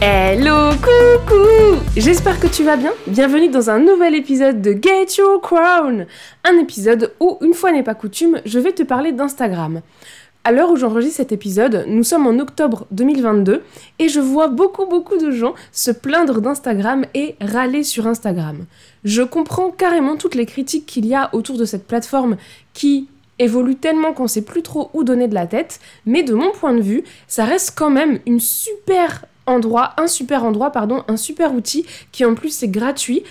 Hello, coucou J'espère que tu vas bien. Bienvenue dans un nouvel épisode de Get Your Crown. Un épisode où, une fois n'est pas coutume, je vais te parler d'Instagram. À l'heure où j'enregistre cet épisode, nous sommes en octobre 2022 et je vois beaucoup beaucoup de gens se plaindre d'Instagram et râler sur Instagram. Je comprends carrément toutes les critiques qu'il y a autour de cette plateforme qui évolue tellement qu'on sait plus trop où donner de la tête, mais de mon point de vue, ça reste quand même une super endroit, un super endroit, pardon, un super outil qui en plus est gratuit.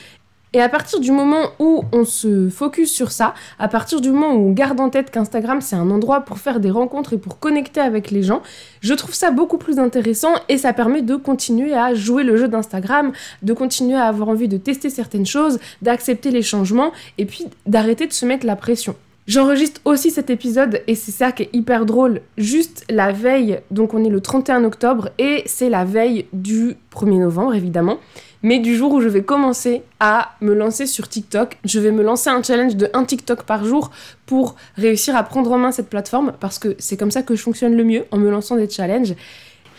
Et à partir du moment où on se focus sur ça, à partir du moment où on garde en tête qu'Instagram c'est un endroit pour faire des rencontres et pour connecter avec les gens, je trouve ça beaucoup plus intéressant et ça permet de continuer à jouer le jeu d'Instagram, de continuer à avoir envie de tester certaines choses, d'accepter les changements et puis d'arrêter de se mettre la pression. J'enregistre aussi cet épisode et c'est ça qui est hyper drôle, juste la veille, donc on est le 31 octobre et c'est la veille du 1er novembre évidemment, mais du jour où je vais commencer à me lancer sur TikTok. Je vais me lancer un challenge de un TikTok par jour pour réussir à prendre en main cette plateforme parce que c'est comme ça que je fonctionne le mieux en me lançant des challenges.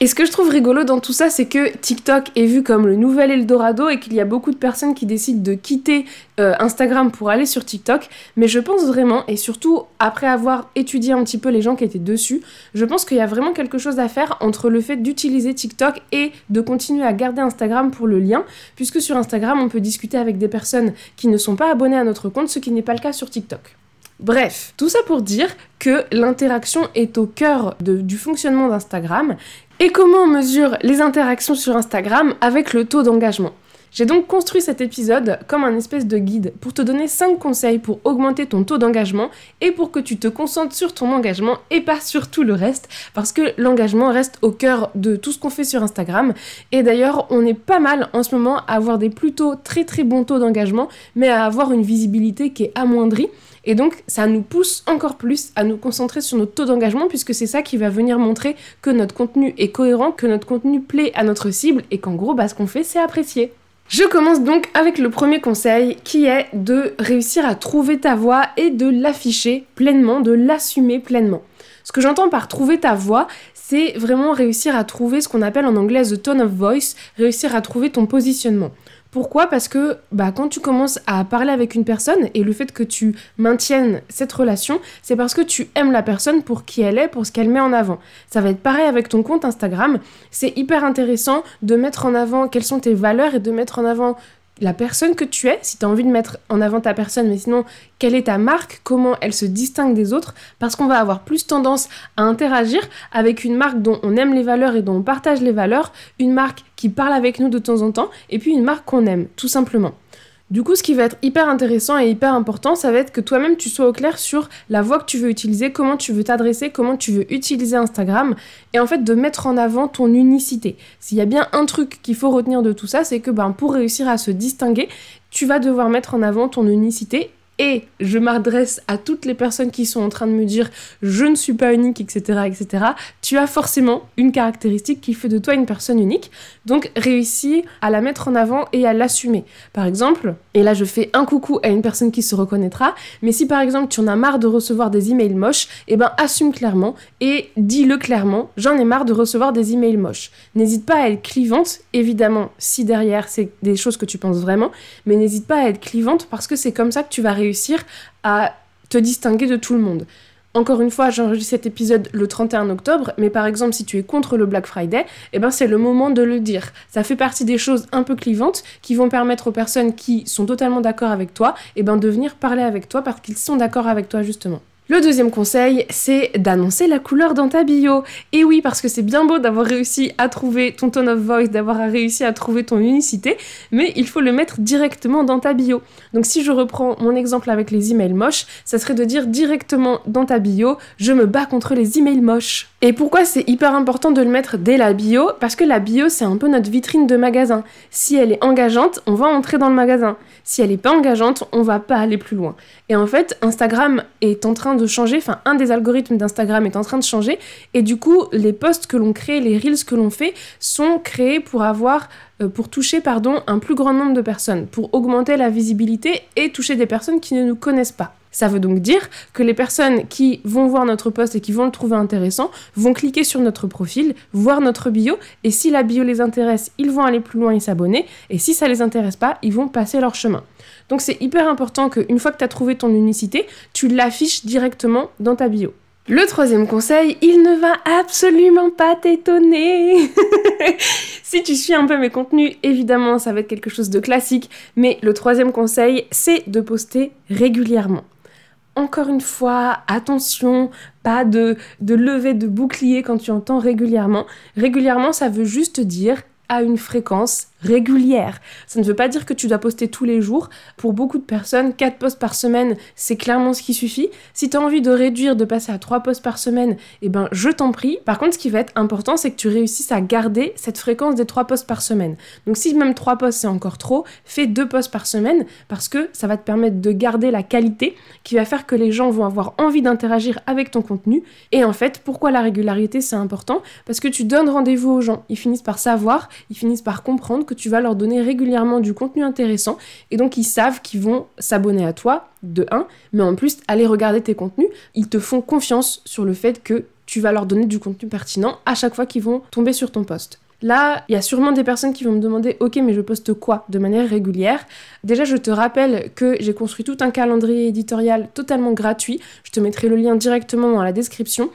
Et ce que je trouve rigolo dans tout ça, c'est que TikTok est vu comme le nouvel Eldorado et qu'il y a beaucoup de personnes qui décident de quitter euh, Instagram pour aller sur TikTok. Mais je pense vraiment, et surtout après avoir étudié un petit peu les gens qui étaient dessus, je pense qu'il y a vraiment quelque chose à faire entre le fait d'utiliser TikTok et de continuer à garder Instagram pour le lien, puisque sur Instagram, on peut discuter avec des personnes qui ne sont pas abonnées à notre compte, ce qui n'est pas le cas sur TikTok. Bref, tout ça pour dire que l'interaction est au cœur du fonctionnement d'Instagram et comment on mesure les interactions sur Instagram avec le taux d'engagement? J'ai donc construit cet épisode comme un espèce de guide pour te donner 5 conseils pour augmenter ton taux d'engagement et pour que tu te concentres sur ton engagement et pas sur tout le reste parce que l'engagement reste au cœur de tout ce qu'on fait sur Instagram et d'ailleurs on est pas mal en ce moment à avoir des plutôt très très bons taux d'engagement mais à avoir une visibilité qui est amoindrie et donc, ça nous pousse encore plus à nous concentrer sur notre taux d'engagement, puisque c'est ça qui va venir montrer que notre contenu est cohérent, que notre contenu plaît à notre cible, et qu'en gros, bah, ce qu'on fait, c'est apprécié. Je commence donc avec le premier conseil qui est de réussir à trouver ta voix et de l'afficher pleinement, de l'assumer pleinement. Ce que j'entends par trouver ta voix, c'est vraiment réussir à trouver ce qu'on appelle en anglais the tone of voice, réussir à trouver ton positionnement. Pourquoi? Parce que bah, quand tu commences à parler avec une personne et le fait que tu maintiennes cette relation, c'est parce que tu aimes la personne pour qui elle est, pour ce qu'elle met en avant. Ça va être pareil avec ton compte Instagram. C'est hyper intéressant de mettre en avant quelles sont tes valeurs et de mettre en avant la personne que tu es, si tu as envie de mettre en avant ta personne, mais sinon, quelle est ta marque, comment elle se distingue des autres, parce qu'on va avoir plus tendance à interagir avec une marque dont on aime les valeurs et dont on partage les valeurs, une marque qui parle avec nous de temps en temps, et puis une marque qu'on aime, tout simplement. Du coup, ce qui va être hyper intéressant et hyper important, ça va être que toi-même tu sois au clair sur la voie que tu veux utiliser, comment tu veux t'adresser, comment tu veux utiliser Instagram, et en fait de mettre en avant ton unicité. S'il y a bien un truc qu'il faut retenir de tout ça, c'est que ben, pour réussir à se distinguer, tu vas devoir mettre en avant ton unicité et je m'adresse à toutes les personnes qui sont en train de me dire je ne suis pas unique, etc., etc., tu as forcément une caractéristique qui fait de toi une personne unique. Donc réussis à la mettre en avant et à l'assumer. Par exemple, et là je fais un coucou à une personne qui se reconnaîtra, mais si par exemple tu en as marre de recevoir des emails moches, eh ben assume clairement et dis-le clairement, j'en ai marre de recevoir des emails moches. N'hésite pas à être clivante, évidemment, si derrière c'est des choses que tu penses vraiment, mais n'hésite pas à être clivante parce que c'est comme ça que tu vas réussir à te distinguer de tout le monde. Encore une fois, j'enregistre cet épisode le 31 octobre, mais par exemple, si tu es contre le Black Friday, eh ben c'est le moment de le dire. Ça fait partie des choses un peu clivantes qui vont permettre aux personnes qui sont totalement d'accord avec toi, eh ben de venir parler avec toi parce qu'ils sont d'accord avec toi justement. Le deuxième conseil, c'est d'annoncer la couleur dans ta bio. Et oui, parce que c'est bien beau d'avoir réussi à trouver ton tone of voice, d'avoir réussi à trouver ton unicité, mais il faut le mettre directement dans ta bio. Donc si je reprends mon exemple avec les emails moches, ça serait de dire directement dans ta bio, je me bats contre les emails moches. Et pourquoi c'est hyper important de le mettre dès la bio? Parce que la bio, c'est un peu notre vitrine de magasin. Si elle est engageante, on va entrer dans le magasin. Si elle n'est pas engageante, on va pas aller plus loin. Et en fait, Instagram est en train de changer, enfin un des algorithmes d'Instagram est en train de changer, et du coup, les posts que l'on crée, les reels que l'on fait, sont créés pour avoir euh, pour toucher pardon, un plus grand nombre de personnes, pour augmenter la visibilité et toucher des personnes qui ne nous connaissent pas. Ça veut donc dire que les personnes qui vont voir notre post et qui vont le trouver intéressant vont cliquer sur notre profil, voir notre bio, et si la bio les intéresse, ils vont aller plus loin et s'abonner, et si ça les intéresse pas, ils vont passer leur chemin. Donc c'est hyper important qu'une fois que tu as trouvé ton unicité, tu l'affiches directement dans ta bio. Le troisième conseil, il ne va absolument pas t'étonner. si tu suis un peu mes contenus, évidemment, ça va être quelque chose de classique, mais le troisième conseil, c'est de poster régulièrement. Encore une fois, attention, pas de, de lever de bouclier quand tu entends régulièrement. Régulièrement, ça veut juste dire à une fréquence régulière. Ça ne veut pas dire que tu dois poster tous les jours. Pour beaucoup de personnes, 4 posts par semaine, c'est clairement ce qui suffit. Si tu as envie de réduire, de passer à 3 posts par semaine, eh ben je t'en prie. Par contre, ce qui va être important, c'est que tu réussisses à garder cette fréquence des 3 posts par semaine. Donc si même 3 posts c'est encore trop, fais 2 posts par semaine parce que ça va te permettre de garder la qualité qui va faire que les gens vont avoir envie d'interagir avec ton contenu. Et en fait, pourquoi la régularité c'est important? Parce que tu donnes rendez-vous aux gens. Ils finissent par savoir, ils finissent par comprendre que tu vas leur donner régulièrement du contenu intéressant et donc ils savent qu'ils vont s'abonner à toi de 1, mais en plus aller regarder tes contenus, ils te font confiance sur le fait que tu vas leur donner du contenu pertinent à chaque fois qu'ils vont tomber sur ton poste. Là, il y a sûrement des personnes qui vont me demander OK, mais je poste quoi de manière régulière? Déjà, je te rappelle que j'ai construit tout un calendrier éditorial totalement gratuit. Je te mettrai le lien directement dans la description.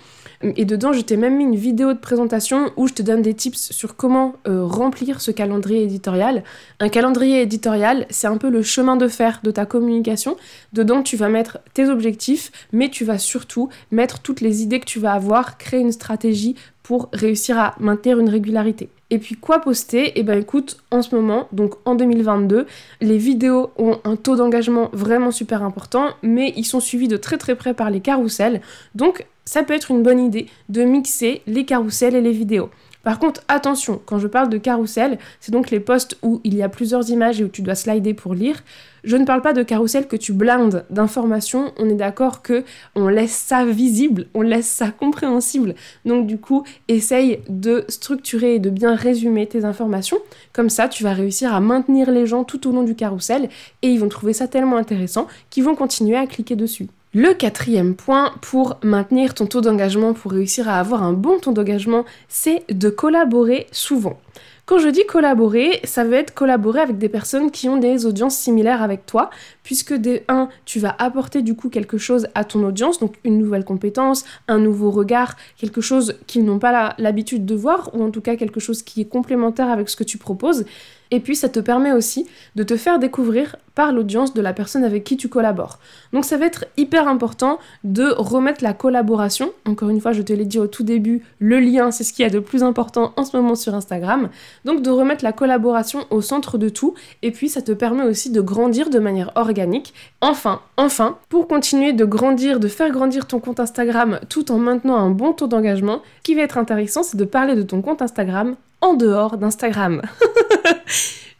Et dedans, je t'ai même mis une vidéo de présentation où je te donne des tips sur comment euh, remplir ce calendrier éditorial. Un calendrier éditorial, c'est un peu le chemin de fer de ta communication. Dedans, tu vas mettre tes objectifs, mais tu vas surtout mettre toutes les idées que tu vas avoir, créer une stratégie pour réussir à maintenir une régularité. Et puis quoi poster? Eh ben écoute, en ce moment, donc en 2022, les vidéos ont un taux d'engagement vraiment super important, mais ils sont suivis de très très près par les carousels. Donc ça peut être une bonne idée de mixer les carousels et les vidéos. Par contre, attention, quand je parle de carrousel, c'est donc les posts où il y a plusieurs images et où tu dois slider pour lire. Je ne parle pas de carrousel que tu blindes d'informations, on est d'accord que on laisse ça visible, on laisse ça compréhensible. Donc du coup, essaye de structurer et de bien résumer tes informations. Comme ça, tu vas réussir à maintenir les gens tout au long du carrousel et ils vont trouver ça tellement intéressant qu'ils vont continuer à cliquer dessus. Le quatrième point pour maintenir ton taux d'engagement, pour réussir à avoir un bon taux d'engagement, c'est de collaborer souvent. Quand je dis collaborer, ça veut être collaborer avec des personnes qui ont des audiences similaires avec toi, puisque de 1, tu vas apporter du coup quelque chose à ton audience, donc une nouvelle compétence, un nouveau regard, quelque chose qu'ils n'ont pas l'habitude de voir, ou en tout cas quelque chose qui est complémentaire avec ce que tu proposes. Et puis ça te permet aussi de te faire découvrir par l'audience de la personne avec qui tu collabores. Donc ça va être hyper important de remettre la collaboration. Encore une fois, je te l'ai dit au tout début, le lien, c'est ce qui y a de plus important en ce moment sur Instagram. Donc de remettre la collaboration au centre de tout. Et puis ça te permet aussi de grandir de manière organique. Enfin, enfin, pour continuer de grandir, de faire grandir ton compte Instagram tout en maintenant un bon taux d'engagement, ce qui va être intéressant, c'est de parler de ton compte Instagram en dehors d'Instagram.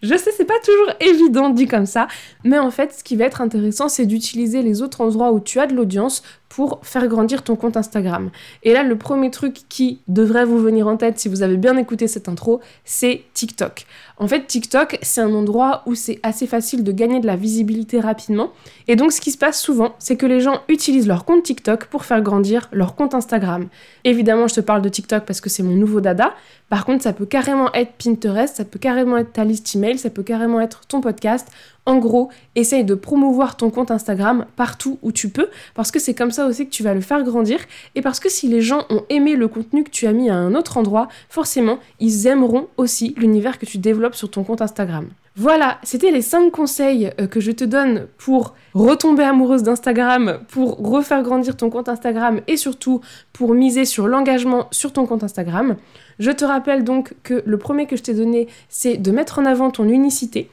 Je sais, c'est pas toujours évident dit comme ça, mais en fait, ce qui va être intéressant, c'est d'utiliser les autres endroits où tu as de l'audience pour faire grandir ton compte Instagram. Et là, le premier truc qui devrait vous venir en tête si vous avez bien écouté cette intro, c'est TikTok. En fait, TikTok, c'est un endroit où c'est assez facile de gagner de la visibilité rapidement. Et donc, ce qui se passe souvent, c'est que les gens utilisent leur compte TikTok pour faire grandir leur compte Instagram. Évidemment, je te parle de TikTok parce que c'est mon nouveau dada. Par contre, ça peut carrément être Pinterest, ça peut carrément être ta liste email, ça peut carrément être ton podcast en gros, essaye de promouvoir ton compte Instagram partout où tu peux, parce que c'est comme ça aussi que tu vas le faire grandir, et parce que si les gens ont aimé le contenu que tu as mis à un autre endroit, forcément, ils aimeront aussi l'univers que tu développes sur ton compte Instagram. Voilà, c'était les 5 conseils euh, que je te donne pour retomber amoureuse d'Instagram, pour refaire grandir ton compte Instagram et surtout pour miser sur l'engagement sur ton compte Instagram. Je te rappelle donc que le premier que je t'ai donné, c'est de mettre en avant ton unicité.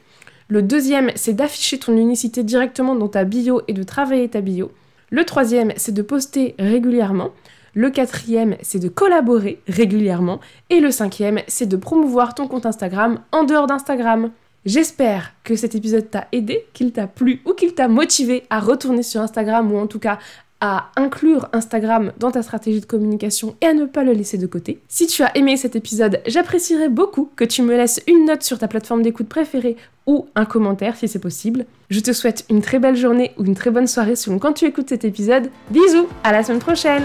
Le deuxième, c'est d'afficher ton unicité directement dans ta bio et de travailler ta bio. Le troisième, c'est de poster régulièrement. Le quatrième, c'est de collaborer régulièrement. Et le cinquième, c'est de promouvoir ton compte Instagram en dehors d'Instagram. J'espère que cet épisode t'a aidé, qu'il t'a plu ou qu'il t'a motivé à retourner sur Instagram ou en tout cas à inclure Instagram dans ta stratégie de communication et à ne pas le laisser de côté. Si tu as aimé cet épisode, j'apprécierais beaucoup que tu me laisses une note sur ta plateforme d'écoute préférée ou un commentaire si c'est possible. Je te souhaite une très belle journée ou une très bonne soirée selon quand tu écoutes cet épisode. Bisous, à la semaine prochaine